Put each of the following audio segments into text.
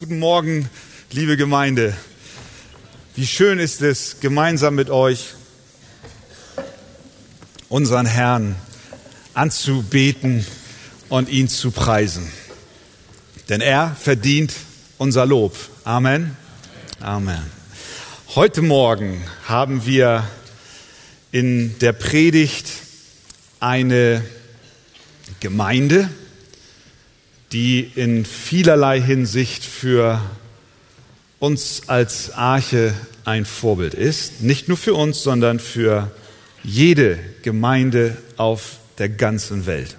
Guten Morgen, liebe Gemeinde. Wie schön ist es, gemeinsam mit euch unseren Herrn anzubeten und ihn zu preisen. Denn er verdient unser Lob. Amen. Amen. Heute Morgen haben wir in der Predigt eine Gemeinde, die in vielerlei Hinsicht für uns als Arche ein Vorbild ist. Nicht nur für uns, sondern für jede Gemeinde auf der ganzen Welt.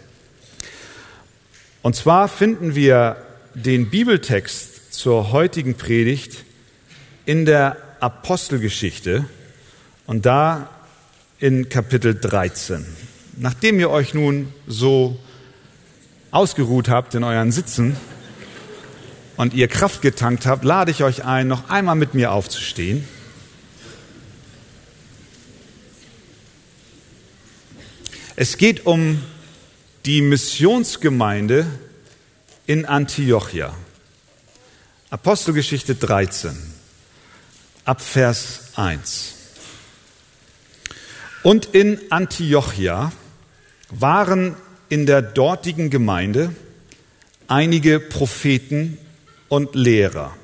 Und zwar finden wir den Bibeltext zur heutigen Predigt in der Apostelgeschichte und da in Kapitel 13. Nachdem ihr euch nun so ausgeruht habt in euren Sitzen und ihr Kraft getankt habt, lade ich euch ein, noch einmal mit mir aufzustehen. Es geht um die Missionsgemeinde in Antiochia. Apostelgeschichte 13, ab Vers 1. Und in Antiochia waren in der dortigen Gemeinde einige Propheten und Lehrer,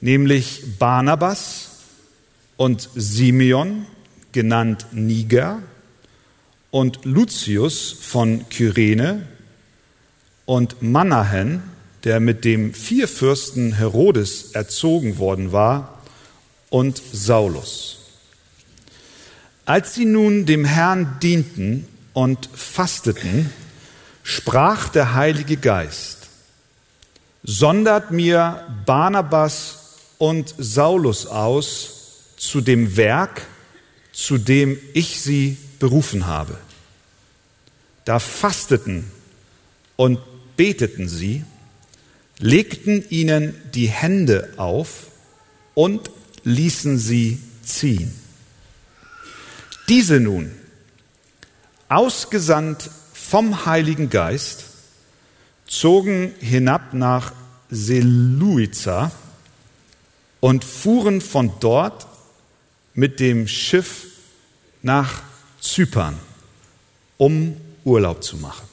nämlich Barnabas und Simeon, genannt Niger, und Lucius von Kyrene und Manahen, der mit dem Vierfürsten Herodes erzogen worden war, und Saulus. Als sie nun dem Herrn dienten und fasteten, sprach der Heilige Geist, sondert mir Barnabas und Saulus aus zu dem Werk, zu dem ich sie berufen habe. Da fasteten und beteten sie, legten ihnen die Hände auf und ließen sie ziehen. Diese nun, ausgesandt vom Heiligen Geist, zogen hinab nach Seluiza und fuhren von dort mit dem Schiff nach Zypern, um Urlaub zu machen.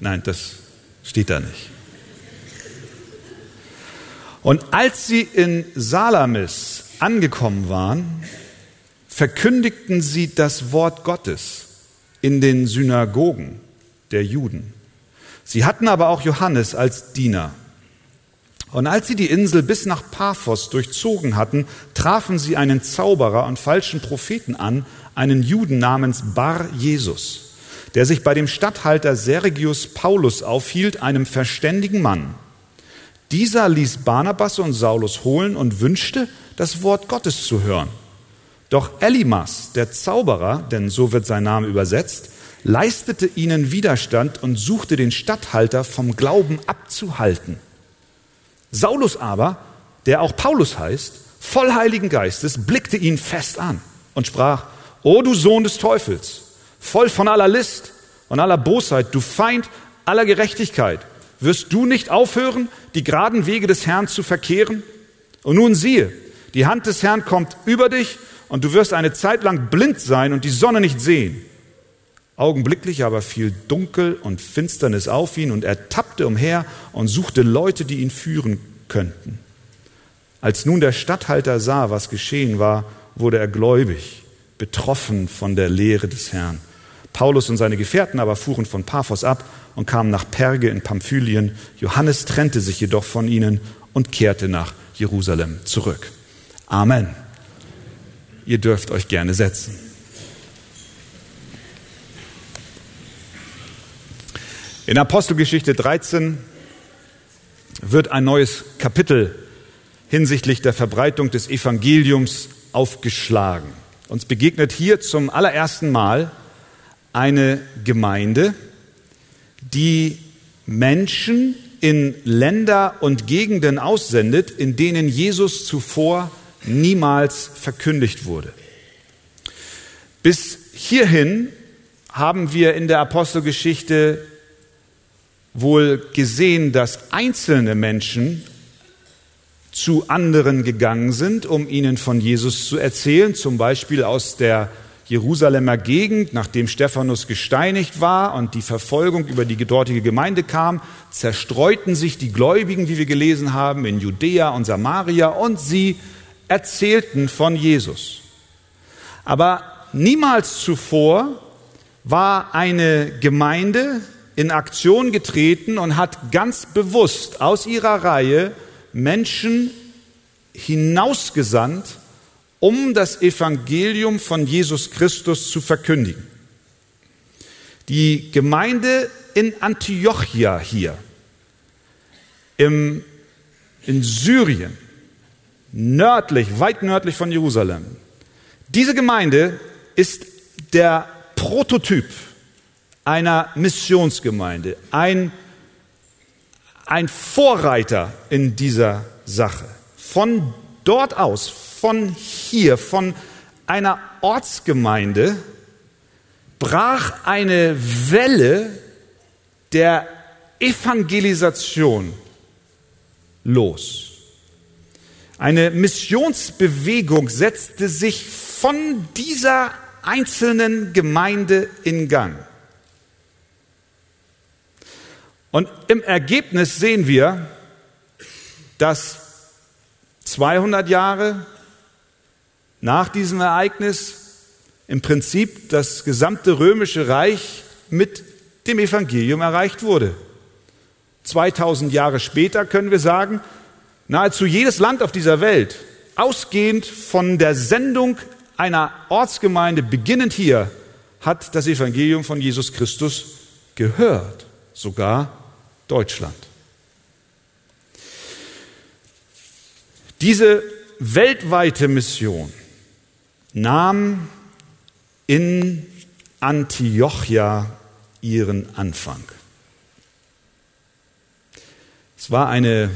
Nein, das steht da nicht. Und als sie in Salamis angekommen waren, verkündigten sie das Wort Gottes in den Synagogen der Juden. Sie hatten aber auch Johannes als Diener. Und als sie die Insel bis nach Paphos durchzogen hatten, trafen sie einen Zauberer und falschen Propheten an, einen Juden namens Bar Jesus, der sich bei dem Statthalter Sergius Paulus aufhielt, einem verständigen Mann. Dieser ließ Barnabas und Saulus holen und wünschte, das Wort Gottes zu hören. Doch Elimas, der Zauberer, denn so wird sein Name übersetzt, leistete ihnen Widerstand und suchte den Statthalter vom Glauben abzuhalten. Saulus aber, der auch Paulus heißt, voll Heiligen Geistes, blickte ihn fest an und sprach, O du Sohn des Teufels, voll von aller List und aller Bosheit, du Feind aller Gerechtigkeit, wirst du nicht aufhören, die geraden Wege des Herrn zu verkehren? Und nun siehe, die Hand des Herrn kommt über dich und du wirst eine Zeit lang blind sein und die Sonne nicht sehen. Augenblicklich aber fiel Dunkel und Finsternis auf ihn und er tappte umher und suchte Leute, die ihn führen könnten. Als nun der Statthalter sah, was geschehen war, wurde er gläubig, betroffen von der Lehre des Herrn. Paulus und seine Gefährten aber fuhren von Paphos ab und kamen nach Perge in Pamphylien. Johannes trennte sich jedoch von ihnen und kehrte nach Jerusalem zurück. Amen. Ihr dürft euch gerne setzen. In Apostelgeschichte 13 wird ein neues Kapitel hinsichtlich der Verbreitung des Evangeliums aufgeschlagen. Uns begegnet hier zum allerersten Mal eine Gemeinde, die Menschen in Länder und Gegenden aussendet, in denen Jesus zuvor niemals verkündigt wurde. Bis hierhin haben wir in der Apostelgeschichte wohl gesehen, dass einzelne Menschen zu anderen gegangen sind, um ihnen von Jesus zu erzählen, zum Beispiel aus der Jerusalemer Gegend, nachdem Stephanus gesteinigt war und die Verfolgung über die dortige Gemeinde kam, zerstreuten sich die Gläubigen, wie wir gelesen haben, in Judäa und Samaria und sie erzählten von Jesus. Aber niemals zuvor war eine Gemeinde in Aktion getreten und hat ganz bewusst aus ihrer Reihe Menschen hinausgesandt, um das Evangelium von Jesus Christus zu verkündigen. Die Gemeinde in Antiochia hier, im, in Syrien, nördlich, weit nördlich von Jerusalem, diese Gemeinde ist der Prototyp einer Missionsgemeinde, ein, ein Vorreiter in dieser Sache. Von dort aus, von hier, von einer Ortsgemeinde, brach eine Welle der Evangelisation los. Eine Missionsbewegung setzte sich von dieser einzelnen Gemeinde in Gang. Und im Ergebnis sehen wir, dass 200 Jahre nach diesem Ereignis im Prinzip das gesamte römische Reich mit dem Evangelium erreicht wurde. 2000 Jahre später können wir sagen, nahezu jedes Land auf dieser Welt, ausgehend von der Sendung einer Ortsgemeinde, beginnend hier, hat das Evangelium von Jesus Christus gehört, sogar Deutschland. Diese weltweite Mission nahm in Antiochia ihren Anfang. Es war eine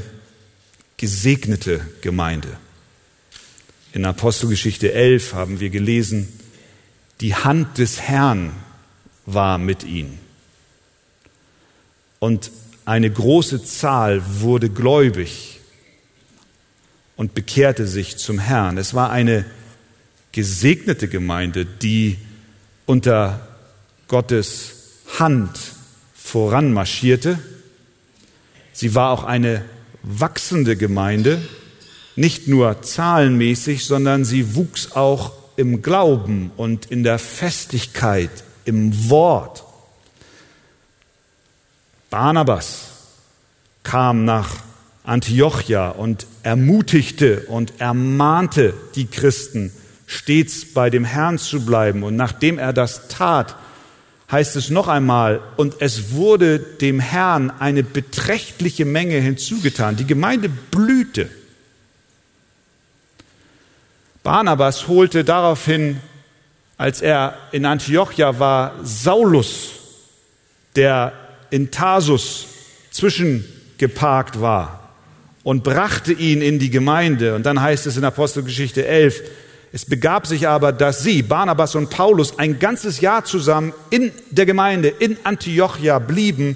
gesegnete Gemeinde. In Apostelgeschichte 11 haben wir gelesen, die Hand des Herrn war mit ihnen. Und eine große Zahl wurde gläubig und bekehrte sich zum Herrn. Es war eine gesegnete Gemeinde, die unter Gottes Hand voranmarschierte. Sie war auch eine wachsende Gemeinde, nicht nur zahlenmäßig, sondern sie wuchs auch im Glauben und in der Festigkeit, im Wort. Barnabas kam nach Antiochia und ermutigte und ermahnte die Christen, stets bei dem Herrn zu bleiben. Und nachdem er das tat, heißt es noch einmal, und es wurde dem Herrn eine beträchtliche Menge hinzugetan. Die Gemeinde blühte. Barnabas holte daraufhin, als er in Antiochia war, Saulus, der in Tarsus zwischengeparkt war, und brachte ihn in die Gemeinde. Und dann heißt es in Apostelgeschichte 11, es begab sich aber, dass sie, Barnabas und Paulus, ein ganzes Jahr zusammen in der Gemeinde in Antiochia blieben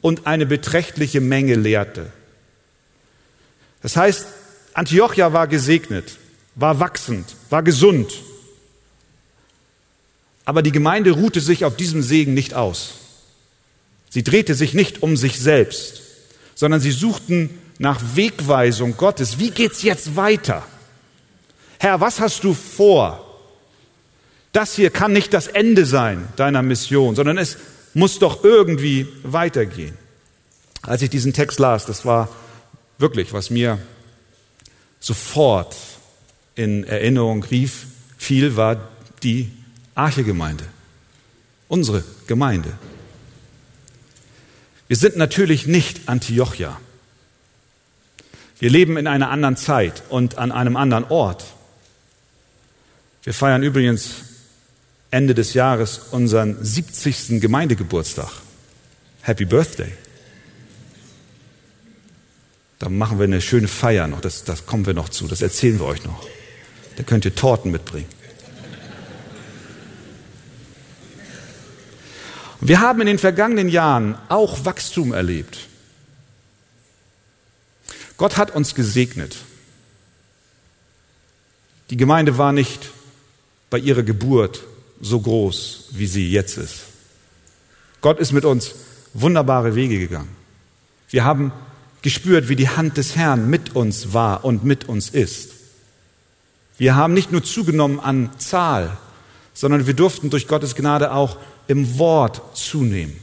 und eine beträchtliche Menge lehrte. Das heißt, Antiochia war gesegnet, war wachsend, war gesund. Aber die Gemeinde ruhte sich auf diesem Segen nicht aus. Sie drehte sich nicht um sich selbst, sondern sie suchten nach Wegweisung Gottes. Wie geht's jetzt weiter? Herr, was hast du vor? Das hier kann nicht das Ende sein deiner Mission, sondern es muss doch irgendwie weitergehen. Als ich diesen Text las, das war wirklich, was mir sofort in Erinnerung rief, viel war die Archegemeinde, unsere Gemeinde. Wir sind natürlich nicht Antiochia. Wir leben in einer anderen Zeit und an einem anderen Ort. Wir feiern übrigens Ende des Jahres unseren 70. Gemeindegeburtstag. Happy Birthday. Da machen wir eine schöne Feier noch, das, das kommen wir noch zu, das erzählen wir euch noch. Da könnt ihr Torten mitbringen. Wir haben in den vergangenen Jahren auch Wachstum erlebt. Gott hat uns gesegnet. Die Gemeinde war nicht bei ihrer Geburt so groß, wie sie jetzt ist. Gott ist mit uns wunderbare Wege gegangen. Wir haben gespürt, wie die Hand des Herrn mit uns war und mit uns ist. Wir haben nicht nur zugenommen an Zahl, sondern wir durften durch Gottes Gnade auch im Wort zunehmen.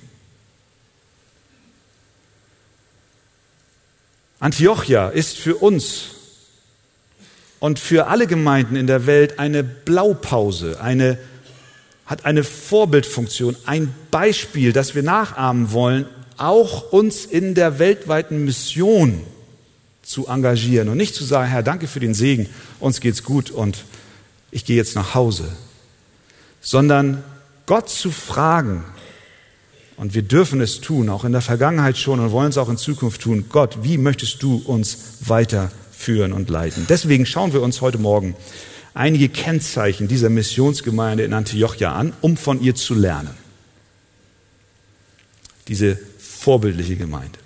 Antiochia ist für uns und für alle Gemeinden in der Welt eine Blaupause, eine, hat eine Vorbildfunktion, ein Beispiel, das wir nachahmen wollen, auch uns in der weltweiten Mission zu engagieren und nicht zu sagen, Herr, danke für den Segen, uns geht's gut und ich gehe jetzt nach Hause, sondern Gott zu fragen, und wir dürfen es tun, auch in der Vergangenheit schon und wollen es auch in Zukunft tun, Gott, wie möchtest du uns weiterführen und leiten? Deswegen schauen wir uns heute Morgen einige Kennzeichen dieser Missionsgemeinde in Antiochia an, um von ihr zu lernen. Diese vorbildliche Gemeinde.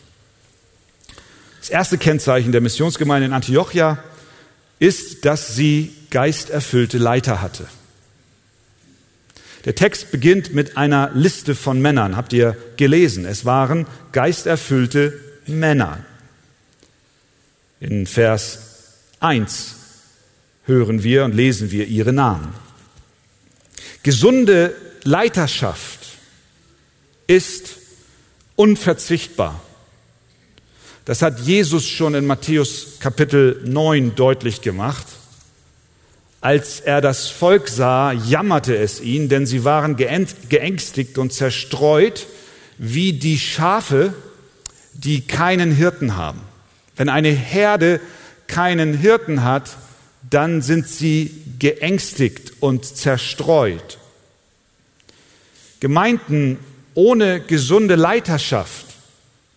Das erste Kennzeichen der Missionsgemeinde in Antiochia ist, dass sie geisterfüllte Leiter hatte. Der Text beginnt mit einer Liste von Männern. Habt ihr gelesen? Es waren geisterfüllte Männer. In Vers 1 hören wir und lesen wir ihre Namen. Gesunde Leiterschaft ist unverzichtbar. Das hat Jesus schon in Matthäus Kapitel 9 deutlich gemacht. Als er das Volk sah, jammerte es ihn, denn sie waren geängstigt und zerstreut wie die Schafe, die keinen Hirten haben. Wenn eine Herde keinen Hirten hat, dann sind sie geängstigt und zerstreut. Gemeinden ohne gesunde Leiterschaft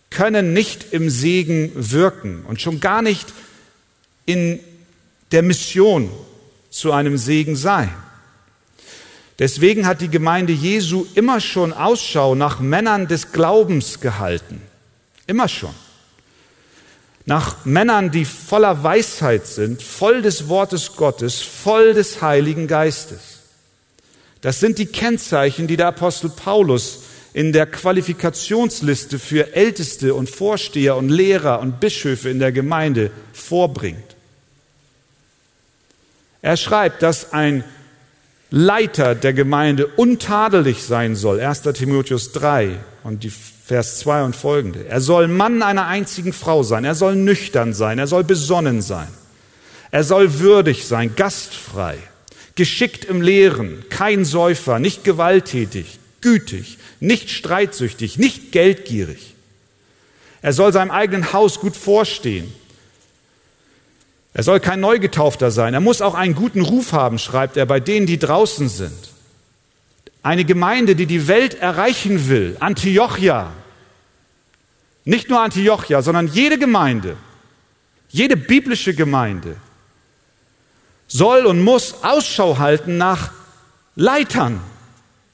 können nicht im Segen wirken und schon gar nicht in der Mission zu einem Segen sein. Deswegen hat die Gemeinde Jesu immer schon Ausschau nach Männern des Glaubens gehalten. Immer schon. Nach Männern, die voller Weisheit sind, voll des Wortes Gottes, voll des Heiligen Geistes. Das sind die Kennzeichen, die der Apostel Paulus in der Qualifikationsliste für Älteste und Vorsteher und Lehrer und Bischöfe in der Gemeinde vorbringt. Er schreibt, dass ein Leiter der Gemeinde untadelig sein soll. 1. Timotheus 3 und die Vers 2 und folgende. Er soll Mann einer einzigen Frau sein. Er soll nüchtern sein. Er soll besonnen sein. Er soll würdig sein, gastfrei, geschickt im Lehren, kein Säufer, nicht gewalttätig, gütig, nicht streitsüchtig, nicht geldgierig. Er soll seinem eigenen Haus gut vorstehen. Er soll kein Neugetaufter sein. Er muss auch einen guten Ruf haben, schreibt er, bei denen, die draußen sind. Eine Gemeinde, die die Welt erreichen will, Antiochia. Nicht nur Antiochia, sondern jede Gemeinde, jede biblische Gemeinde soll und muss Ausschau halten nach Leitern,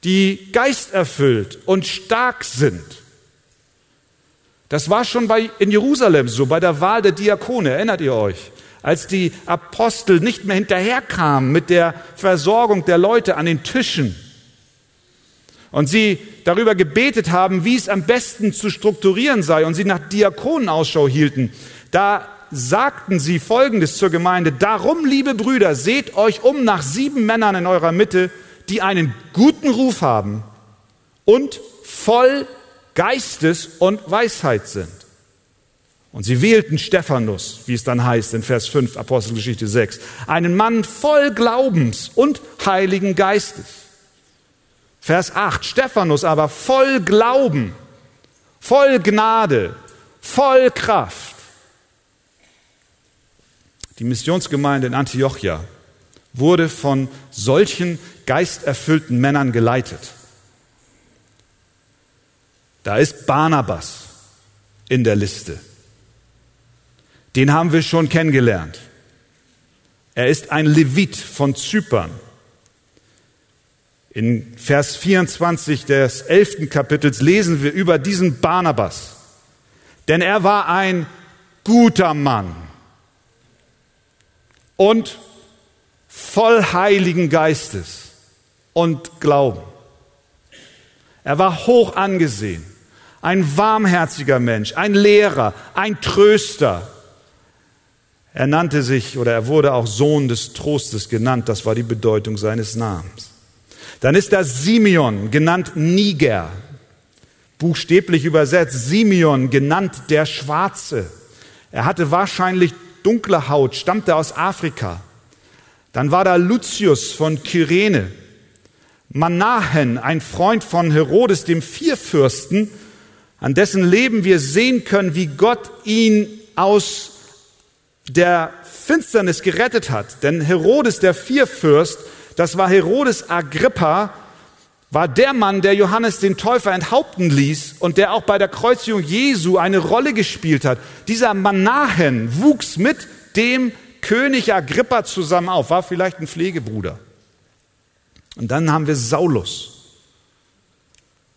die geisterfüllt und stark sind. Das war schon bei, in Jerusalem so, bei der Wahl der Diakone, erinnert ihr euch? Als die Apostel nicht mehr hinterherkamen mit der Versorgung der Leute an den Tischen und sie darüber gebetet haben, wie es am besten zu strukturieren sei und sie nach Diakonen Ausschau hielten, da sagten sie Folgendes zur Gemeinde, darum, liebe Brüder, seht euch um nach sieben Männern in eurer Mitte, die einen guten Ruf haben und voll Geistes und Weisheit sind. Und sie wählten Stephanus, wie es dann heißt in Vers 5 Apostelgeschichte 6, einen Mann voll Glaubens und Heiligen Geistes. Vers 8, Stephanus aber voll Glauben, voll Gnade, voll Kraft. Die Missionsgemeinde in Antiochia wurde von solchen geisterfüllten Männern geleitet. Da ist Barnabas in der Liste. Den haben wir schon In Vers 24 des elften Kapitels lesen wir über diesen Barnabas. Denn er war ein guter Mann und voll Heiligen Geistes und Glauben. Er war hoch angesehen, ein warmherziger Mensch, ein Lehrer, ein Tröster. Er nannte sich oder er wurde auch Sohn des Trostes genannt, das war die Bedeutung seines Namens. Dann ist da Simeon, genannt Niger, buchstäblich übersetzt Simeon, genannt der Schwarze. Er hatte wahrscheinlich dunkle Haut, stammte aus Afrika. Dann war da Lucius von Kyrene, Manahen, ein Freund von Herodes dem Vierfürsten, an dessen Leben wir sehen können, wie Gott ihn aus der Finsternis gerettet hat. Denn Herodes der Vierfürst, das war Herodes Agrippa, war der Mann, der Johannes den Täufer enthaupten ließ und der auch bei der Kreuzigung Jesu eine Rolle gespielt hat. Dieser Manahen wuchs mit dem König Agrippa zusammen auf, war vielleicht ein Pflegebruder. Und dann haben wir Saulus,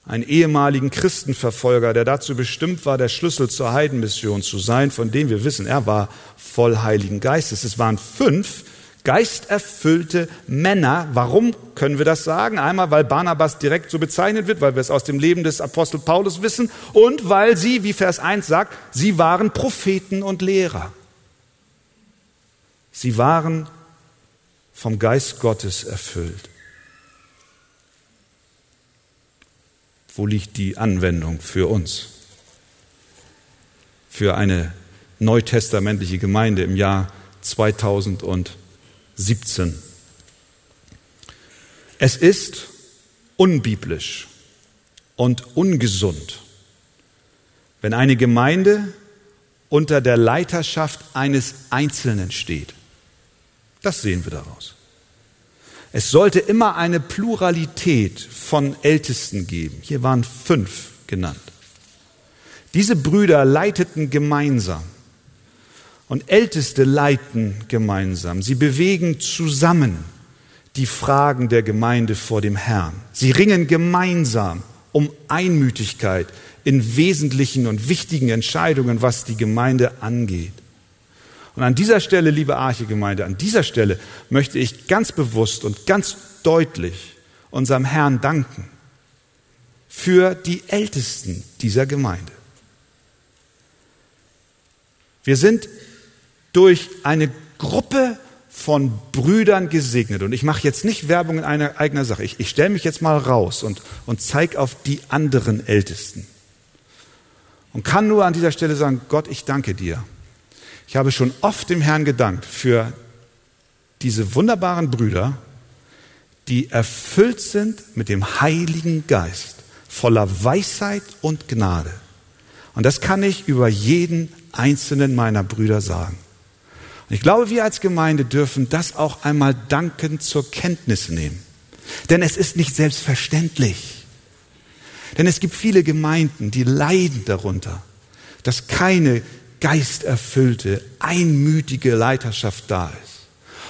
einen ehemaligen Christenverfolger, der dazu bestimmt war, der Schlüssel zur Heidenmission zu sein, von dem wir wissen, er war voll Heiligen Geistes. Es waren fünf geisterfüllte Männer. Warum können wir das sagen? Einmal, weil Barnabas direkt so bezeichnet wird, weil wir es aus dem Leben des Apostel Paulus wissen und weil sie, wie Vers 1 sagt, sie waren Propheten und Lehrer. Sie waren vom Geist Gottes erfüllt. Wo liegt die Anwendung für uns? Für eine neutestamentliche Gemeinde im Jahr 2017. Es ist unbiblisch und ungesund, wenn eine Gemeinde unter der Leiterschaft eines Einzelnen steht. Das sehen wir daraus. Es sollte immer eine Pluralität von Ältesten geben. Hier waren fünf genannt. Diese Brüder leiteten gemeinsam. Und Älteste leiten gemeinsam. Sie bewegen zusammen die Fragen der Gemeinde vor dem Herrn. Sie ringen gemeinsam um Einmütigkeit in wesentlichen und wichtigen Entscheidungen, was die Gemeinde angeht. Und an dieser Stelle, liebe Archegemeinde, an dieser Stelle möchte ich ganz bewusst und ganz deutlich unserem Herrn danken für die Ältesten dieser Gemeinde. Wir sind durch eine Gruppe von Brüdern gesegnet. Und ich mache jetzt nicht Werbung in einer eigenen Sache. Ich, ich stelle mich jetzt mal raus und, und zeige auf die anderen Ältesten. Und kann nur an dieser Stelle sagen, Gott, ich danke dir ich habe schon oft dem Herrn gedankt für diese wunderbaren Brüder, die erfüllt sind mit dem Heiligen Geist, voller Weisheit und Gnade. Und das kann ich über jeden einzelnen meiner Brüder sagen. Ich glaube, wir als Gemeinde dürfen das auch einmal dankend zur Kenntnis nehmen. Denn es ist nicht selbstverständlich. Denn es gibt viele Gemeinden, die leiden darunter, dass keine geisterfüllte, einmütige Leiterschaft da ist.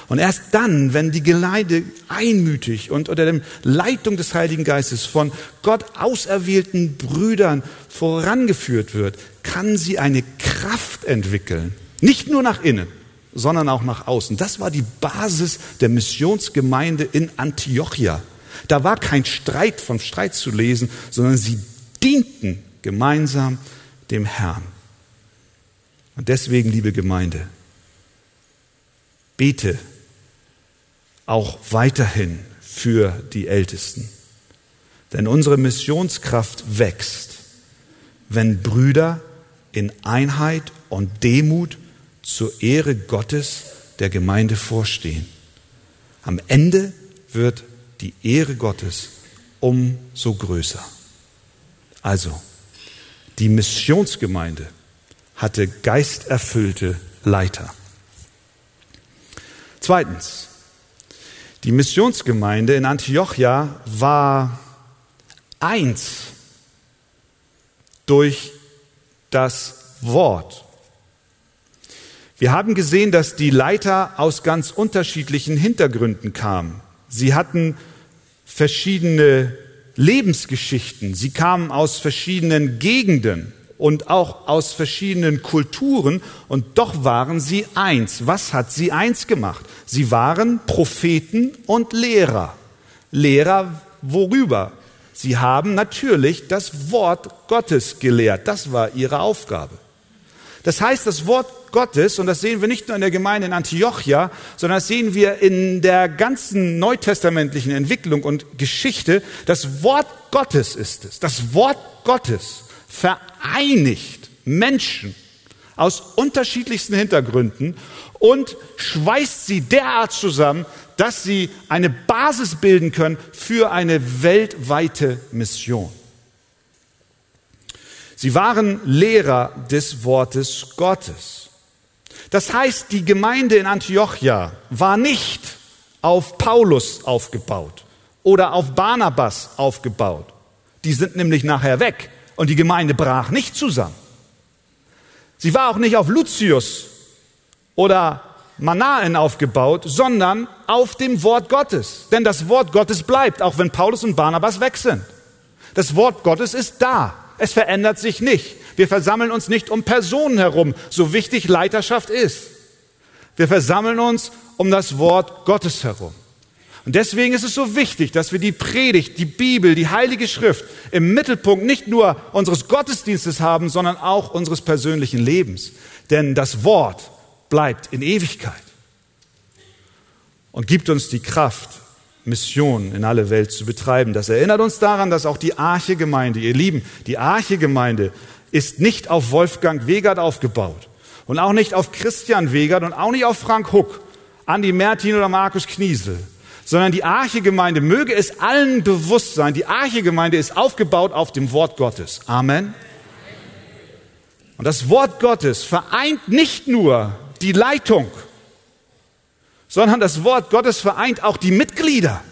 Und erst dann, wenn die Gemeinde einmütig und unter der Leitung des Heiligen Geistes von Gott auserwählten Brüdern vorangeführt wird, kann sie eine Kraft entwickeln. Nicht nur nach innen, sondern auch nach außen. Das war die Basis der Missionsgemeinde in Antiochia. Da war kein Streit vom Streit zu lesen, sondern sie dienten gemeinsam dem Herrn. Und deswegen, liebe Gemeinde, bete auch weiterhin für die Ältesten. Denn unsere Missionskraft wächst, wenn Brüder in Einheit und Demut zur Ehre Gottes der Gemeinde vorstehen. Am Ende wird die Ehre Gottes umso größer. Also, die Missionsgemeinde hatte geisterfüllte Leiter. Zweitens, die Missionsgemeinde in Antiochia war eins durch das Wort. Wir haben gesehen, dass die Leiter aus ganz unterschiedlichen Hintergründen kamen. Sie hatten verschiedene Lebensgeschichten. Sie kamen aus verschiedenen Gegenden und auch aus verschiedenen Kulturen und doch waren sie eins. Was hat sie eins gemacht? Sie waren Propheten und Lehrer. Lehrer worüber? Sie haben natürlich das Wort Gottes gelehrt. Das war ihre Aufgabe. Das heißt, das Wort Gottes, und das sehen wir nicht nur in der Gemeinde in Antiochia, sondern das sehen wir in der ganzen neutestamentlichen Entwicklung und Geschichte, das Wort Gottes ist es. Das Wort Gottes vereinigt Menschen aus unterschiedlichsten Hintergründen und schweißt sie derart zusammen, dass sie eine Basis bilden können für eine weltweite Mission. Sie waren Lehrer des Wortes Gottes. Das heißt, die Gemeinde in Antiochia war nicht auf Paulus aufgebaut oder auf Barnabas aufgebaut. Die sind nämlich nachher weg und die Gemeinde brach nicht zusammen. Sie war auch nicht auf Lucius oder Manaen aufgebaut, sondern auf dem Wort Gottes. Denn das Wort Gottes bleibt, auch wenn Paulus und Barnabas weg sind. Das Wort Gottes ist da. Es verändert sich nicht. Wir versammeln uns nicht um Personen herum, so wichtig Leiterschaft ist. Wir versammeln uns um das Wort Gottes herum. Und deswegen ist es so wichtig, dass wir die Predigt, die Bibel, die Heilige Schrift im Mittelpunkt nicht nur unseres Gottesdienstes haben, sondern auch unseres persönlichen Lebens. Denn das Wort bleibt in Ewigkeit und gibt uns die Kraft, Mission in alle Welt zu betreiben. Das erinnert uns daran, dass auch die Arche-Gemeinde, ihr Lieben, die Arche-Gemeinde ist nicht auf Wolfgang Wegert aufgebaut und auch nicht auf Christian Wegert und auch nicht auf Frank Huck, Andi Mertin oder Markus Kniesel, sondern die Arche-Gemeinde, möge es allen bewusst sein, die Arche-Gemeinde ist aufgebaut auf dem Wort Gottes. Amen. Und das Wort Gottes vereint nicht nur die Leitung, sondern das Wort Gottes vereint auch die Mitglieder.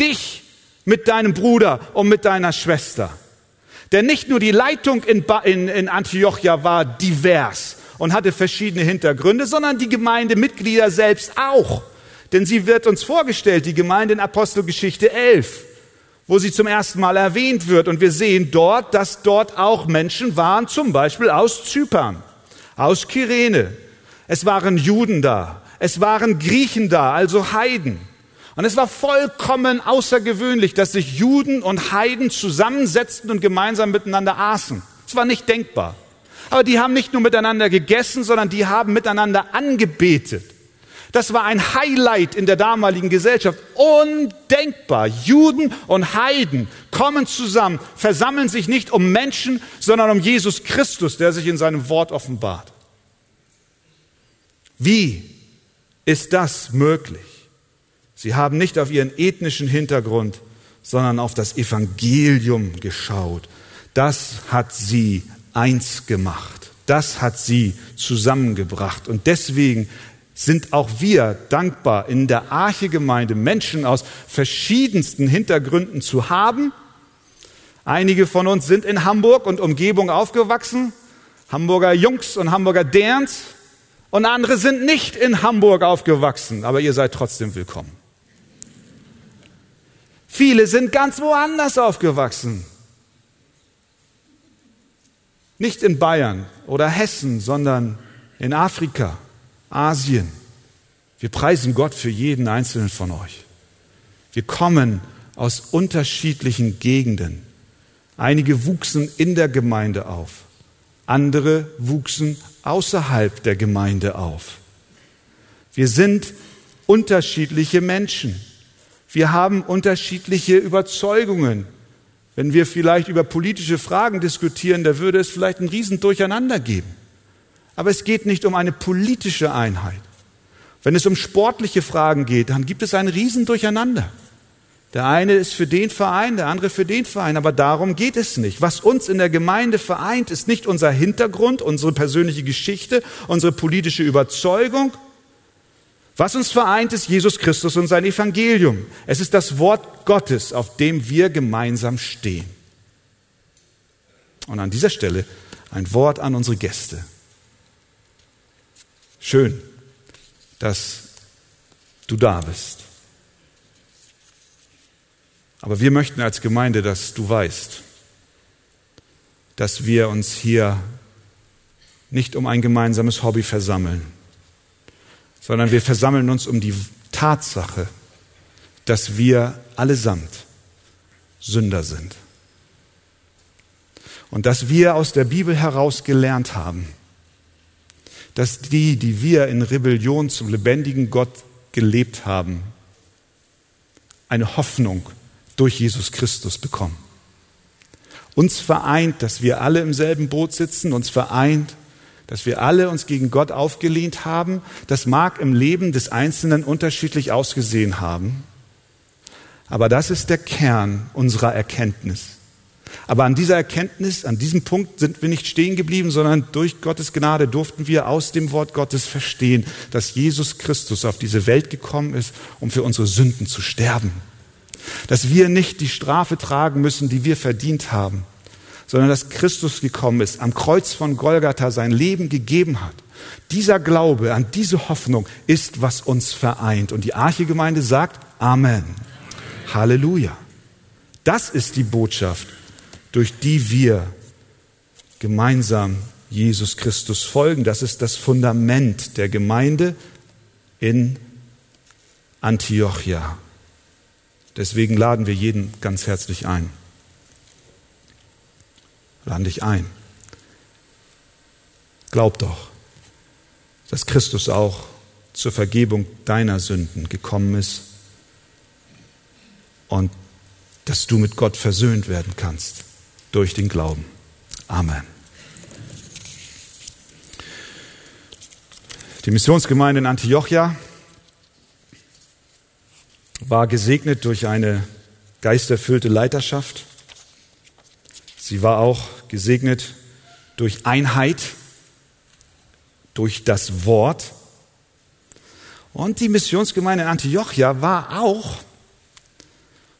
Dich mit deinem Bruder und mit deiner Schwester. Denn nicht nur die Leitung in, in, in Antiochia war divers und hatte verschiedene Hintergründe, sondern die Gemeindemitglieder selbst auch. Denn sie wird uns vorgestellt, die Gemeinde in Apostelgeschichte 11, wo sie zum ersten Mal erwähnt wird. Und wir sehen dort, dass dort auch Menschen waren, zum Beispiel aus Zypern, aus Kyrene. Es waren Juden da, es waren Griechen da, also Heiden. Und es war vollkommen außergewöhnlich, dass sich Juden und Heiden zusammensetzten und gemeinsam miteinander aßen. Es war nicht denkbar. Aber die haben nicht nur miteinander gegessen, sondern die haben miteinander angebetet. Das war ein Highlight in der damaligen Gesellschaft. Undenkbar. Juden und Heiden kommen zusammen, versammeln sich nicht um Menschen, sondern um Jesus Christus, der sich in seinem Wort offenbart. Wie ist das möglich? Sie haben nicht auf ihren ethnischen Hintergrund, sondern auf das Evangelium geschaut. Das hat sie eins gemacht. Das hat sie zusammengebracht. Und deswegen sind auch wir dankbar, in der Arche-Gemeinde Menschen aus verschiedensten Hintergründen zu haben. Einige von uns sind in Hamburg und Umgebung aufgewachsen. Hamburger Jungs und Hamburger Derns. Und andere sind nicht in Hamburg aufgewachsen, aber ihr seid trotzdem willkommen. Viele sind ganz woanders aufgewachsen. Nicht in Bayern oder Hessen, sondern in Afrika, Asien. Wir preisen Gott für jeden einzelnen von euch. Wir kommen aus unterschiedlichen Gegenden. Einige wuchsen in der Gemeinde auf, andere wuchsen außerhalb der Gemeinde auf. Wir sind unterschiedliche Menschen. Wir haben unterschiedliche Überzeugungen. Wenn wir vielleicht über politische Fragen diskutieren, da würde es vielleicht ein Riesendurcheinander geben. Aber es geht nicht um eine politische Einheit. Wenn es um sportliche Fragen geht, dann gibt es ein Riesendurcheinander. Der eine ist für den Verein, der andere für den Verein, aber darum geht es nicht. Was uns in der Gemeinde vereint, ist nicht unser Hintergrund, unsere persönliche Geschichte, unsere politische Überzeugung. Was uns vereint, ist Jesus Christus und sein Evangelium. Es ist das Wort Gottes, auf dem wir gemeinsam stehen. Und an dieser Stelle ein Wort an unsere Gäste. Schön, dass du da bist. Aber wir möchten als Gemeinde, dass du weißt, dass wir uns hier nicht um ein gemeinsames Hobby versammeln, sondern wir versammeln uns um die Tatsache, dass wir allesamt Sünder sind. Und dass wir aus der Bibel heraus gelernt haben, dass die, die wir in Rebellion zum lebendigen Gott gelebt haben, eine Hoffnung durch Jesus Christus bekommen. Uns vereint, dass wir alle im selben Boot sitzen, uns vereint, dass wir alle uns gegen Gott aufgelehnt haben. Das mag im Leben des Einzelnen unterschiedlich ausgesehen haben, aber das ist der Kern unserer Erkenntnis. Aber an dieser Erkenntnis, an diesem Punkt sind wir nicht stehen geblieben, sondern durch Gottes Gnade durften wir aus dem Wort Gottes verstehen, dass Jesus Christus auf diese Welt gekommen ist, um für unsere Sünden zu sterben. Dass wir nicht die Strafe tragen müssen, die wir verdient haben, sondern dass Christus gekommen ist, am Kreuz von Golgatha sein Leben gegeben hat. Dieser Glaube an diese Hoffnung ist, was uns vereint. Und die Archegemeinde sagt Amen. Halleluja. Das ist die Botschaft, durch die wir gemeinsam Jesus Christus folgen. Das ist das Fundament der Gemeinde in Antiochia. Deswegen laden wir jeden ganz herzlich ein. Laden dich ein. Glaub doch, dass Christus auch zur Vergebung deiner Sünden gekommen ist und dass du mit Gott versöhnt werden kannst durch den Glauben. Amen. Die Missionsgemeinde in Antiochia war gesegnet durch eine geisterfüllte Leiterschaft. Sie war auch gesegnet durch Einheit, durch das Wort. Und die Missionsgemeinde in Antiochia war auch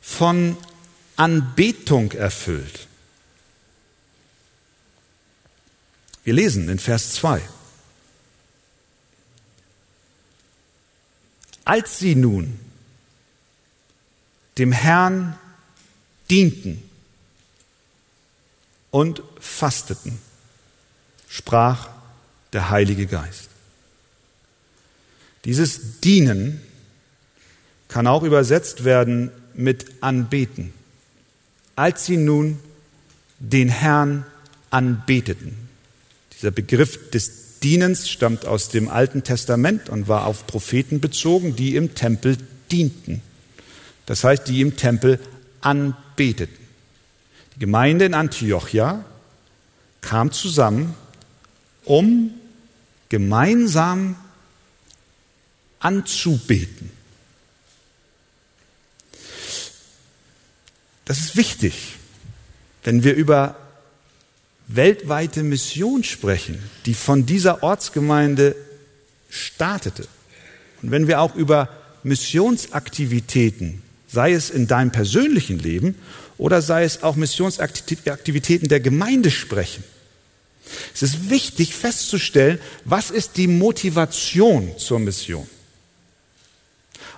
von Anbetung erfüllt. Wir lesen in Vers 2. Als sie nun dem Herrn dienten und fasteten, sprach der Heilige Geist. Dieses Dienen kann auch übersetzt werden mit Anbeten. Als sie nun den Herrn anbeteten. Dieser Begriff des Dienens stammt aus dem Alten Testament und war auf Propheten bezogen, die im Tempel dienten. Das heißt, die im Tempel anbeteten. Die Gemeinde in Antiochia kam zusammen, um gemeinsam anzubeten. Das ist wichtig, wenn wir über weltweite Mission sprechen, die von dieser Ortsgemeinde startete. Und wenn wir auch über Missionsaktivitäten, sei es in deinem persönlichen Leben oder sei es auch Missionsaktivitäten der Gemeinde sprechen, es ist wichtig festzustellen, was ist die Motivation zur Mission.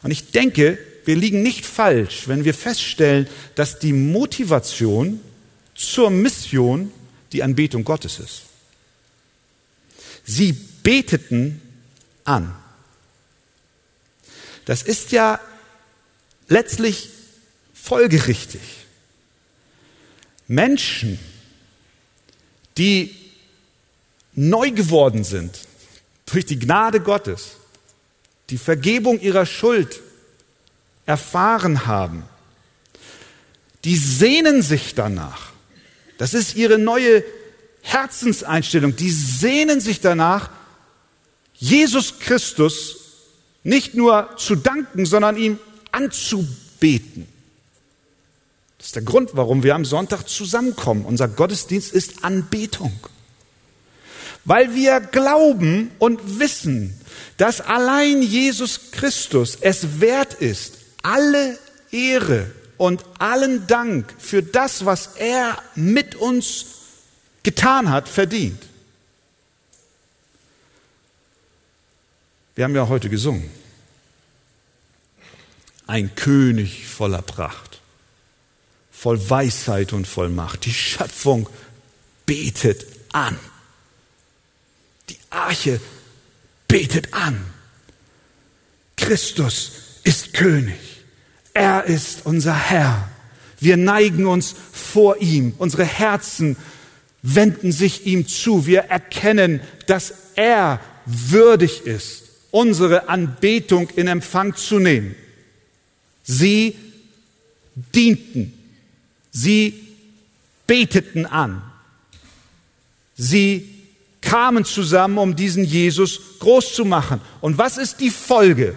Und ich denke, wir liegen nicht falsch, wenn wir feststellen, dass die Motivation zur Mission die Anbetung Gottes ist. Sie beteten an. Das ist ja letztlich folgerichtig. Menschen, die neu geworden sind durch die Gnade Gottes, die Vergebung ihrer Schuld erfahren haben, die sehnen sich danach, das ist ihre neue Herzenseinstellung. Die sehnen sich danach, Jesus Christus nicht nur zu danken, sondern ihm anzubeten. Das ist der Grund, warum wir am Sonntag zusammenkommen. Unser Gottesdienst ist Anbetung. Weil wir glauben und wissen, dass allein Jesus Christus es wert ist, alle Ehre und allen Dank für das, was er mit uns getan hat, verdient. Wir haben ja heute gesungen. Ein König voller Pracht. voll Weisheit und voll Macht. Die Schöpfung betet an. Die Arche betet an. Christus ist König. Er ist unser Herr. Wir neigen uns vor ihm. Unsere Herzen wenden sich ihm zu. Wir erkennen, dass er würdig ist, unsere Anbetung in Empfang zu nehmen. Sie dienten. Sie beteten an. Sie kamen zusammen, um diesen Jesus groß zu machen. Und was ist die Folge?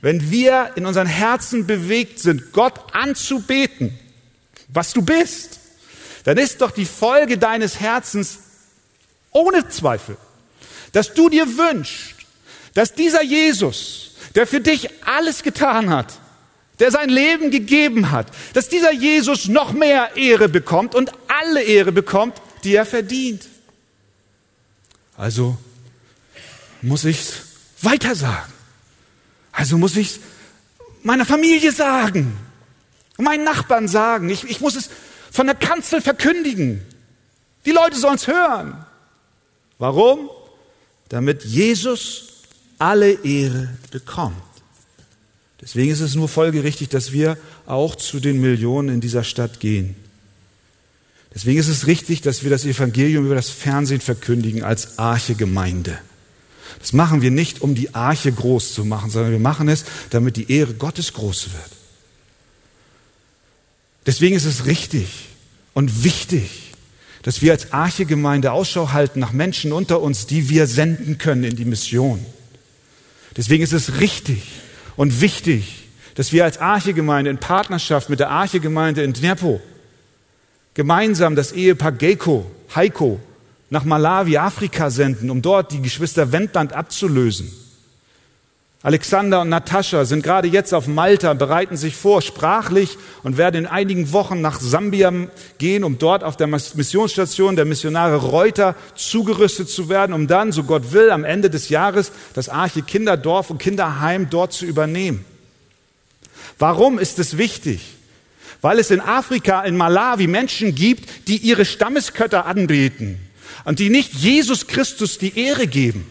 Wenn wir in unseren Herzen bewegt sind, Gott anzubeten, was du bist, dann ist doch die Folge deines Herzens ohne Zweifel, dass du dir wünschst, dass dieser Jesus, der für dich alles getan hat, der sein Leben gegeben hat, dass dieser Jesus noch mehr Ehre bekommt und alle Ehre bekommt, die er verdient. Also muss ich es weiter sagen. Also muss ich es meiner Familie sagen, meinen Nachbarn sagen. Ich, ich muss es von der Kanzel verkündigen. Die Leute sollen es hören. Warum? Damit Jesus alle Ehre bekommt. Deswegen ist es nur folgerichtig, dass wir auch zu den Millionen in dieser Stadt gehen. Deswegen ist es richtig, dass wir das Evangelium über das Fernsehen verkündigen als Arche-Gemeinde. Das machen wir nicht, um die Arche groß zu machen, sondern wir machen es, damit die Ehre Gottes groß wird. Deswegen ist es richtig und wichtig, dass wir als Arche-Gemeinde Ausschau halten nach Menschen unter uns, die wir senden können in die Mission. Deswegen ist es richtig und wichtig, dass wir als Arche-Gemeinde in Partnerschaft mit der Arche-Gemeinde in Dnepro gemeinsam das Ehepaar Geiko, Heiko, nach Malawi, Afrika senden, um dort die Geschwister Wendland abzulösen. Alexander und Natascha sind gerade jetzt auf Malta, bereiten sich vor, sprachlich und werden in einigen Wochen nach Sambia gehen, um dort auf der Missionsstation der Missionare Reuter zugerüstet zu werden, um dann, so Gott will, am Ende des Jahres das Arche Kinderdorf und Kinderheim dort zu übernehmen. Warum ist es wichtig? Weil es in Afrika, in Malawi Menschen gibt, die ihre Stammeskötter anbeten und die nicht Jesus Christus die Ehre geben.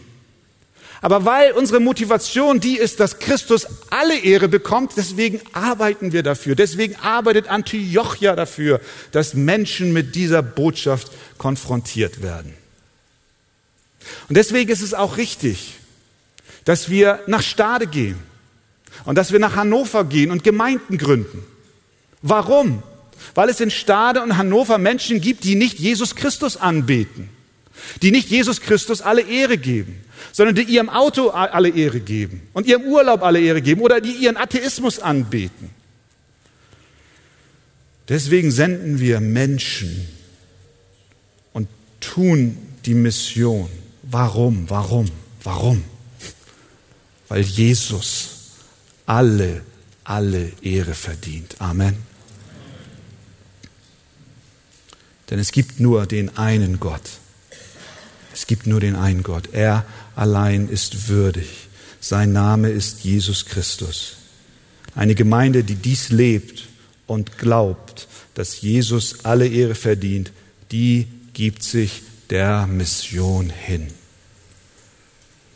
Aber weil unsere Motivation die ist, dass Christus alle Ehre bekommt, deswegen arbeiten wir dafür. Deswegen arbeitet Antiochia dafür, dass Menschen mit dieser Botschaft konfrontiert werden. Und deswegen ist es auch richtig, dass wir nach Stade gehen und dass wir nach Hannover gehen und Gemeinden gründen. Warum? Weil es in Stade und Hannover Menschen gibt, die nicht Jesus Christus anbeten die nicht Jesus Christus alle Ehre geben, sondern die ihrem Auto alle Ehre geben und ihrem Urlaub alle Ehre geben oder die ihren Atheismus anbeten. Deswegen senden wir Menschen und tun die Mission. Warum? Warum? Warum? Weil Jesus alle, alle Ehre verdient. Amen. Denn es gibt nur den einen Gott. Es gibt nur den einen Gott. Er allein ist würdig. Sein Name ist Jesus Christus. Eine Gemeinde, die dies lebt und glaubt, dass Jesus alle Ehre verdient, die gibt sich der Mission hin.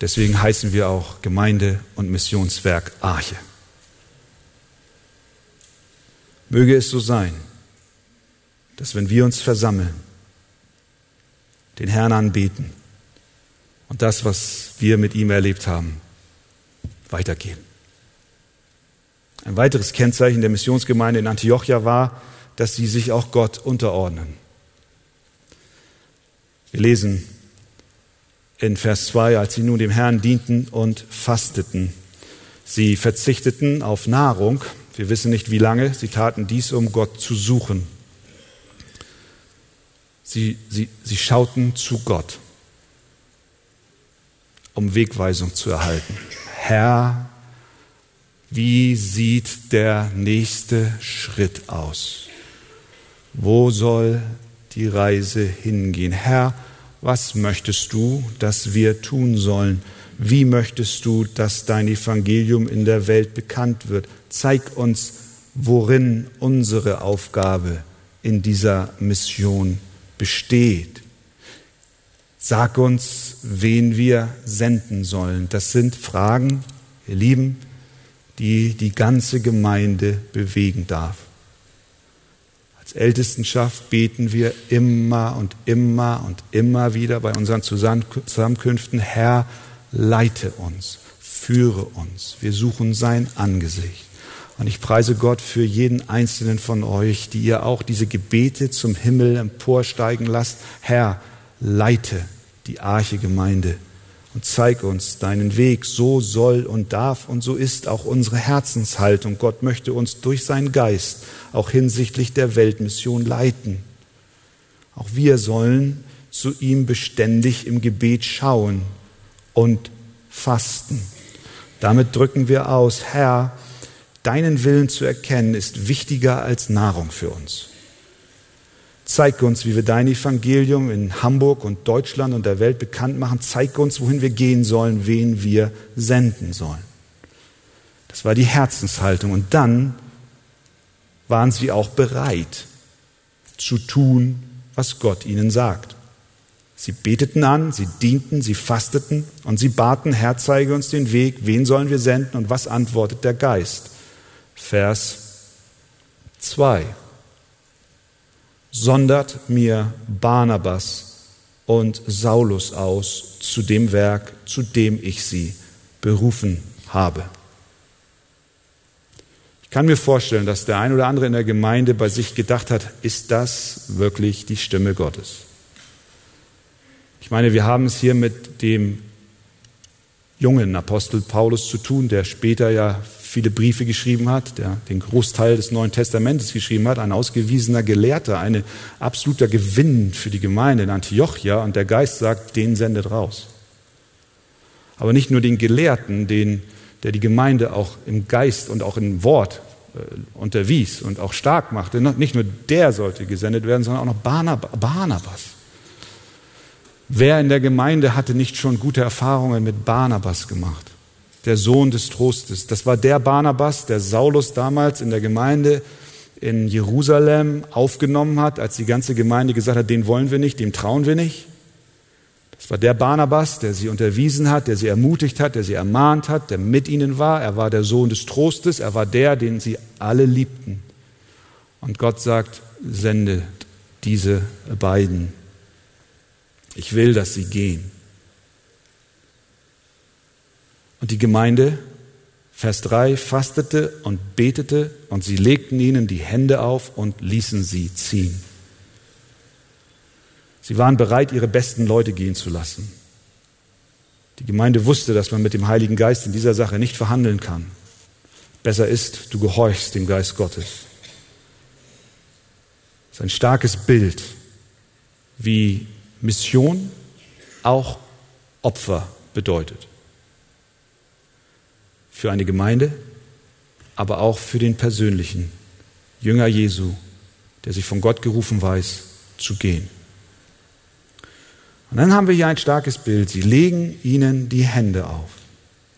Deswegen heißen wir auch Gemeinde und Missionswerk Arche. Möge es so sein, dass wenn wir uns versammeln, den Herrn anbeten und das, was wir mit ihm erlebt haben, weitergeben. Ein weiteres Kennzeichen der Missionsgemeinde in Antiochia war, dass sie sich auch Gott unterordnen. Wir lesen in Vers 2, als sie nun dem Herrn dienten und fasteten. Sie verzichteten auf Nahrung, wir wissen nicht wie lange, sie taten dies, um Gott zu suchen. Sie, sie, sie schauten zu Gott, um Wegweisung zu erhalten. Herr, wie sieht der nächste Schritt aus? Wo soll die Reise hingehen? Herr, was möchtest du, dass wir tun sollen? Wie möchtest du, dass dein Evangelium in der Welt bekannt wird? Zeig uns, worin unsere Aufgabe in dieser Mission besteht. Sag uns, wen wir senden sollen. Das sind Fragen, ihr Lieben, die die ganze Gemeinde bewegen darf. Als Ältestenschaft beten wir immer und immer und immer wieder bei unseren Zusammenkünften, Herr, leite uns, führe uns. Wir suchen sein Angesicht. Und ich preise Gott für jeden einzelnen von euch, die ihr auch diese Gebete zum Himmel emporsteigen lasst. Herr, leite die Arche Gemeinde und zeig uns deinen Weg. So soll und darf und so ist auch unsere Herzenshaltung. Gott möchte uns durch seinen Geist auch hinsichtlich der Weltmission leiten. Auch wir sollen zu ihm beständig im Gebet schauen und fasten. Damit drücken wir aus, Herr, deinen Willen zu erkennen ist wichtiger als Nahrung für uns. Zeig uns, wie wir dein Evangelium in Hamburg und Deutschland und der Welt bekannt machen. Zeig uns, wohin wir gehen sollen, wen wir senden sollen. Das war die Herzenshaltung. Und dann waren sie auch bereit zu tun, was Gott ihnen sagt. Sie beteten an, sie dienten, sie fasteten und sie baten, Herr, zeige uns den Weg, wen sollen wir senden und was antwortet der Geist? Vers 2 sondert mir Barnabas und Saulus aus zu dem Werk, zu dem ich sie berufen habe. Ich kann mir vorstellen, dass der ein oder andere in der Gemeinde bei sich gedacht hat, ist das wirklich die Stimme Gottes? Ich meine, wir haben es hier mit dem jungen Apostel Paulus zu tun, der später ja viele Briefe geschrieben hat, der den Großteil des Neuen Testamentes geschrieben hat, ein ausgewiesener Gelehrter, ein absoluter Gewinn für die Gemeinde in Antiochia und der Geist sagt, den sendet raus. Aber nicht nur den Gelehrten, den, der die Gemeinde auch im Geist und auch im Wort äh, unterwies und auch stark machte. Nicht nur der sollte gesendet werden, sondern auch noch Barnabas. Wer in der Gemeinde hatte nicht schon gute Erfahrungen mit Barnabas gemacht? der Sohn des Trostes. Das war der Barnabas, der Saulus damals in der Gemeinde in Jerusalem aufgenommen hat, als die ganze Gemeinde gesagt hat, den wollen wir nicht, dem trauen wir nicht. Das war der Barnabas, der sie unterwiesen hat, der sie ermutigt hat, der sie ermahnt hat, der mit ihnen war. Er war der Sohn des Trostes, er war der, den sie alle liebten. Und Gott sagt, sende diese beiden. Ich will, dass sie gehen. Und die Gemeinde, Vers 3, fastete und betete und sie legten ihnen die Hände auf und ließen sie ziehen. Sie waren bereit, ihre besten Leute gehen zu lassen. Die Gemeinde wusste, dass man mit dem Heiligen Geist in dieser Sache nicht verhandeln kann. Besser ist, du gehorchst dem Geist Gottes. Das ist ein starkes Bild, wie Mission auch Opfer bedeutet für eine Gemeinde, aber auch für den persönlichen Jünger Jesu, der sich von Gott gerufen weiß, zu gehen. Und dann haben wir hier ein starkes Bild. Sie legen ihnen die Hände auf.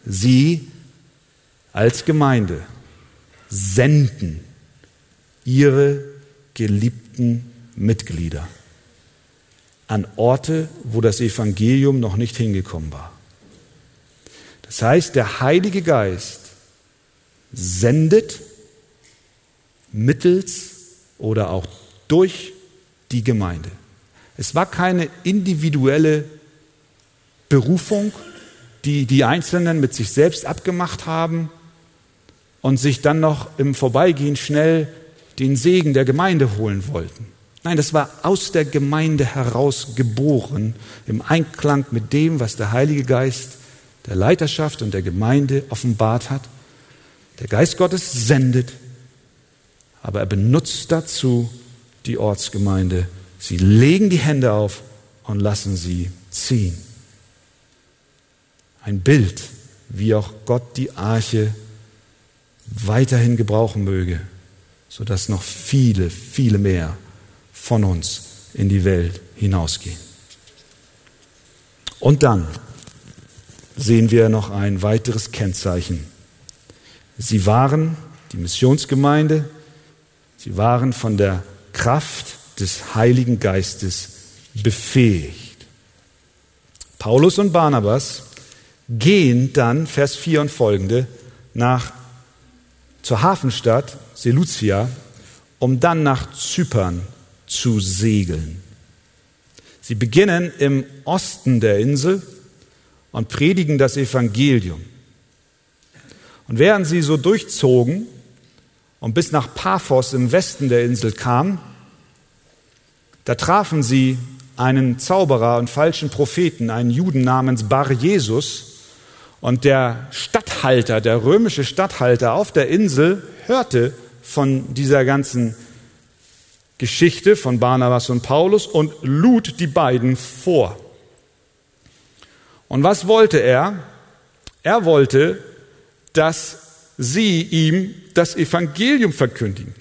Sie als Gemeinde senden ihre geliebten Mitglieder an Orte, wo das Evangelium noch nicht hingekommen war. Das heißt, der Heilige Geist sendet mittels oder auch durch die Gemeinde. Es war keine individuelle Berufung, die die Einzelnen mit sich selbst abgemacht haben und sich dann noch im Vorbeigehen schnell den Segen der Gemeinde holen wollten. Nein, das war aus der Gemeinde heraus geboren, im Einklang mit dem, was der Heilige Geist der Leiterschaft und der Gemeinde offenbart hat. Der Geist Gottes sendet, aber er benutzt dazu die Ortsgemeinde. Sie legen die Hände auf und lassen sie ziehen. Ein Bild, wie auch Gott die Arche weiterhin gebrauchen möge, sodass noch viele, viele mehr von uns in die Welt hinausgehen. Und dann sehen wir noch ein weiteres Kennzeichen. Sie waren die Missionsgemeinde, sie waren von der Kraft des Heiligen Geistes befähigt. Paulus und Barnabas gehen dann, Vers 4 und folgende, nach zur Hafenstadt Seleucia, um dann nach Zypern zu segeln. Sie beginnen im Osten der Insel und predigen das Evangelium. Und während sie so durchzogen und bis nach Paphos im Westen der Insel kamen, da trafen sie einen Zauberer und falschen Propheten, einen Juden namens Bar Jesus. Und der Statthalter, der römische Statthalter auf der Insel, hörte von dieser ganzen Geschichte von Barnabas und Paulus und lud die beiden vor. Und was wollte er? Er wollte, dass sie ihm das Evangelium verkündigen.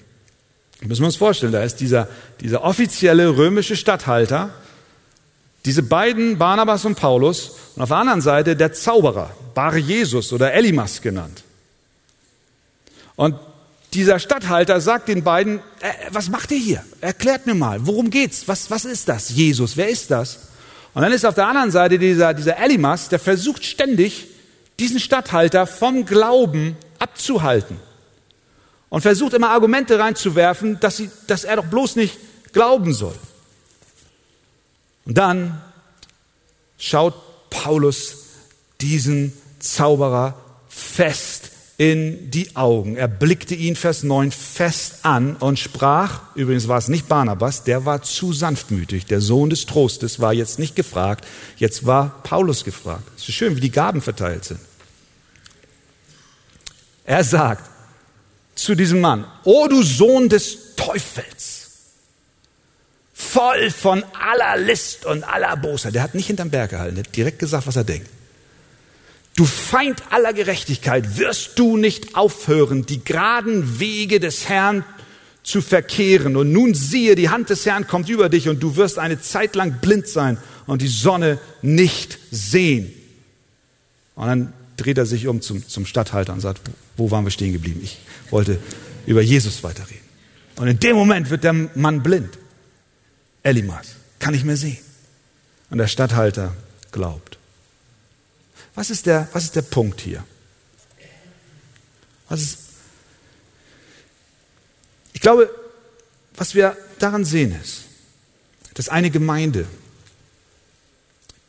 Müssen wir uns vorstellen, da ist dieser, dieser offizielle römische Statthalter, diese beiden, Barnabas und Paulus, und auf der anderen Seite der Zauberer, Bar Jesus oder Elimas genannt. Und dieser Statthalter sagt den beiden, äh, was macht ihr hier? Erklärt mir mal, worum geht's? Was, was ist das? Jesus, wer ist das? Und dann ist auf der anderen Seite dieser, dieser Elimas, der versucht ständig, diesen Statthalter vom Glauben abzuhalten. Und versucht immer Argumente reinzuwerfen, dass, sie, dass er doch bloß nicht glauben soll. Und dann schaut Paulus diesen Zauberer fest in die Augen. Er blickte ihn, Vers 9, fest an und sprach, übrigens war es nicht Barnabas, der war zu sanftmütig, der Sohn des Trostes war jetzt nicht gefragt, jetzt war Paulus gefragt. Es ist schön, wie die Gaben verteilt sind. Er sagt zu diesem Mann, O du Sohn des Teufels, voll von aller List und aller Bosheit. Der hat nicht hinterm Berg gehalten, der hat direkt gesagt, was er denkt. Du Feind aller Gerechtigkeit, wirst du nicht aufhören, die geraden Wege des Herrn zu verkehren. Und nun siehe, die Hand des Herrn kommt über dich und du wirst eine Zeit lang blind sein und die Sonne nicht sehen. Und dann dreht er sich um zum, zum Stadthalter und sagt, wo waren wir stehen geblieben? Ich wollte über Jesus weiterreden. Und in dem Moment wird der Mann blind. Elimas kann nicht mehr sehen. Und der Stadthalter glaubt. Was ist der, was ist der Punkt hier? Was ist, ich glaube, was wir daran sehen ist, dass eine Gemeinde,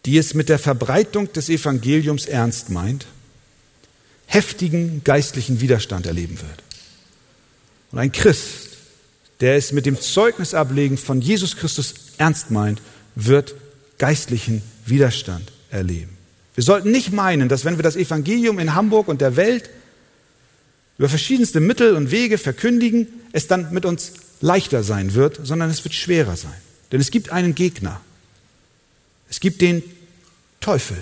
die es mit der Verbreitung des Evangeliums ernst meint, heftigen geistlichen Widerstand erleben wird. Und ein Christ, der es mit dem Zeugnisablegen von Jesus Christus ernst meint, wird geistlichen Widerstand erleben. Wir sollten nicht meinen, dass wenn wir das Evangelium in Hamburg und der Welt über verschiedenste Mittel und Wege verkündigen, es dann mit uns leichter sein wird, sondern es wird schwerer sein. Denn es gibt einen Gegner. Es gibt den Teufel.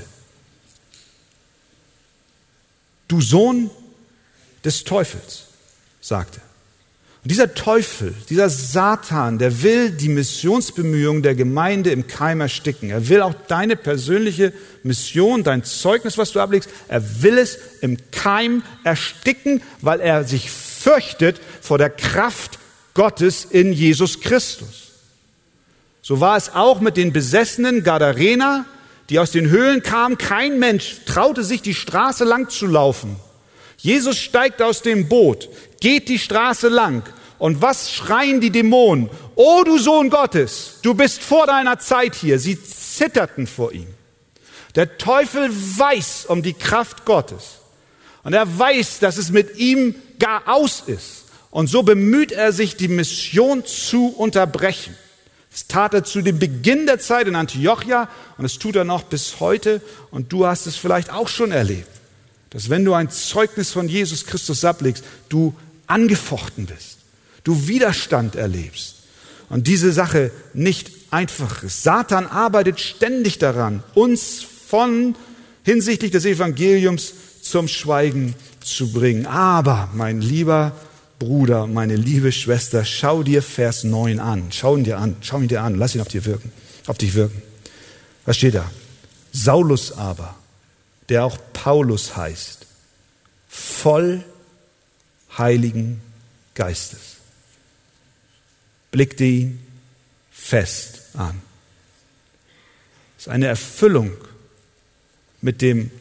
Du Sohn des Teufels, sagte. Und dieser Teufel, dieser Satan, der will die Missionsbemühungen der Gemeinde im Keim ersticken. Er will auch deine persönliche Mission, dein Zeugnis, was du ablegst, er will es im Keim ersticken, weil er sich fürchtet vor der Kraft Gottes in Jesus Christus. So war es auch mit den besessenen Gadarener, die aus den Höhlen kamen. Kein Mensch traute sich, die Straße lang zu laufen. Jesus steigt aus dem Boot, geht die Straße lang. Und was schreien die Dämonen? O du Sohn Gottes, du bist vor deiner Zeit hier. Sie zitterten vor ihm. Der Teufel weiß um die Kraft Gottes. Und er weiß, dass es mit ihm gar aus ist. Und so bemüht er sich, die Mission zu unterbrechen. Das tat er zu dem Beginn der Zeit in Antiochia und es tut er noch bis heute. Und du hast es vielleicht auch schon erlebt, dass wenn du ein Zeugnis von Jesus Christus ablegst, du angefochten bist, du Widerstand erlebst und diese Sache nicht einfach ist. Satan arbeitet ständig daran, uns von hinsichtlich des Evangeliums zum Schweigen zu bringen. Aber, mein lieber Bruder, meine liebe Schwester, schau dir Vers 9 an. Schau ihn dir an. Schau ihn dir an. Lass ihn auf dir wirken. Auf dich wirken. Was steht da? Saulus aber, der auch Paulus heißt, voll Heiligen Geistes. Blickte ihn fest an. Es ist eine Erfüllung mit dem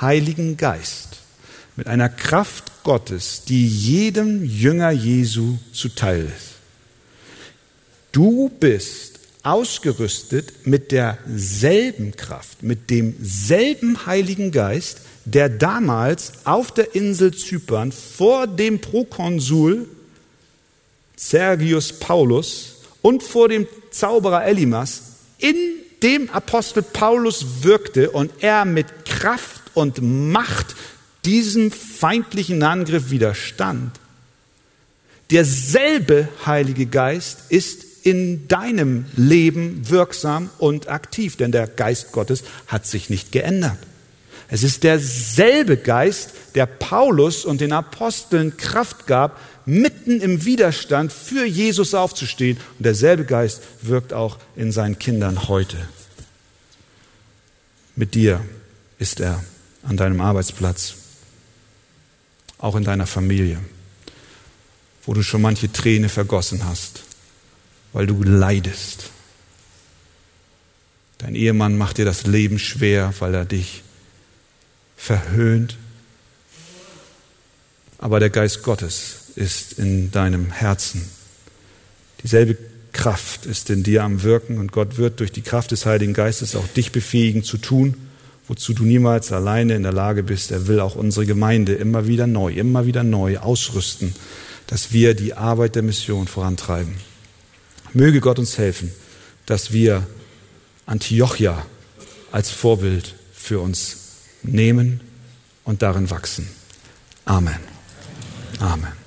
Heiligen Geist, mit einer Kraft Gottes, die jedem Jünger Jesu zuteil ist. Du bist ausgerüstet mit derselben Kraft, mit demselben Heiligen Geist, der damals auf der Insel Zypern vor dem Prokonsul Sergius Paulus und vor dem Zauberer Elimas in dem Apostel Paulus wirkte und er mit Kraft und Macht diesem feindlichen Angriff widerstand. Derselbe Heilige Geist ist in deinem Leben wirksam und aktiv, denn der Geist Gottes hat sich nicht geändert. Es ist derselbe Geist, der Paulus und den Aposteln Kraft gab, mitten im Widerstand für Jesus aufzustehen. Und derselbe Geist wirkt auch in seinen Kindern heute. Mit dir ist er an deinem Arbeitsplatz, auch in deiner Familie, wo du schon manche Träne vergossen hast, weil du leidest. Dein Ehemann macht dir das Leben schwer, weil er dich verhöhnt. Aber der Geist Gottes ist in deinem Herzen. Dieselbe Kraft ist in dir am Wirken und Gott wird durch die Kraft des Heiligen Geistes auch dich befähigen zu tun, wozu du niemals alleine in der Lage bist. Er will auch unsere Gemeinde immer wieder neu, immer wieder neu ausrüsten, dass wir die Arbeit der Mission vorantreiben. Möge Gott uns helfen, dass wir Antiochia als Vorbild für uns nehmen und darin wachsen. Amen. Amen.